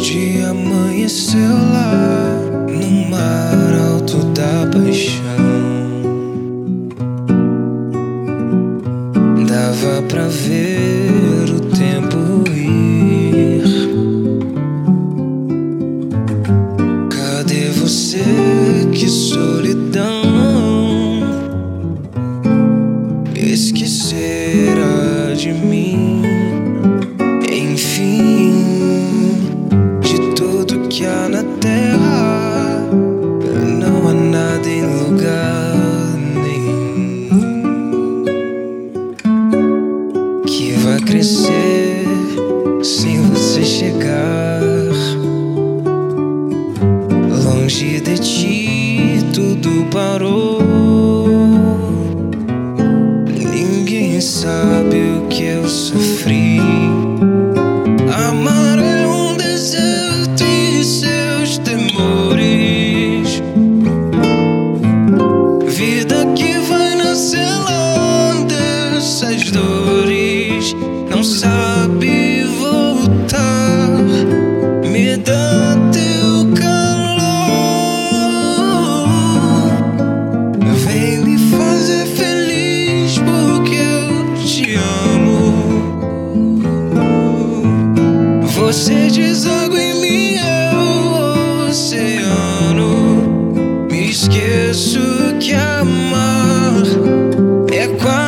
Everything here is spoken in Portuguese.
dia amanheceu lá no mar alto da paixão. Dava pra ver o crescer sem você chegar. Longe de ti, tudo parou. Ninguém sabe o que eu sofri. Amar é um deserto e seus temores. Vida que vai nascer dessas dores. Não sabe voltar. Me dá teu calor. Vem me fazer feliz porque eu te amo. Você deságua em mim, eu oceano. Me esqueço que amar é quase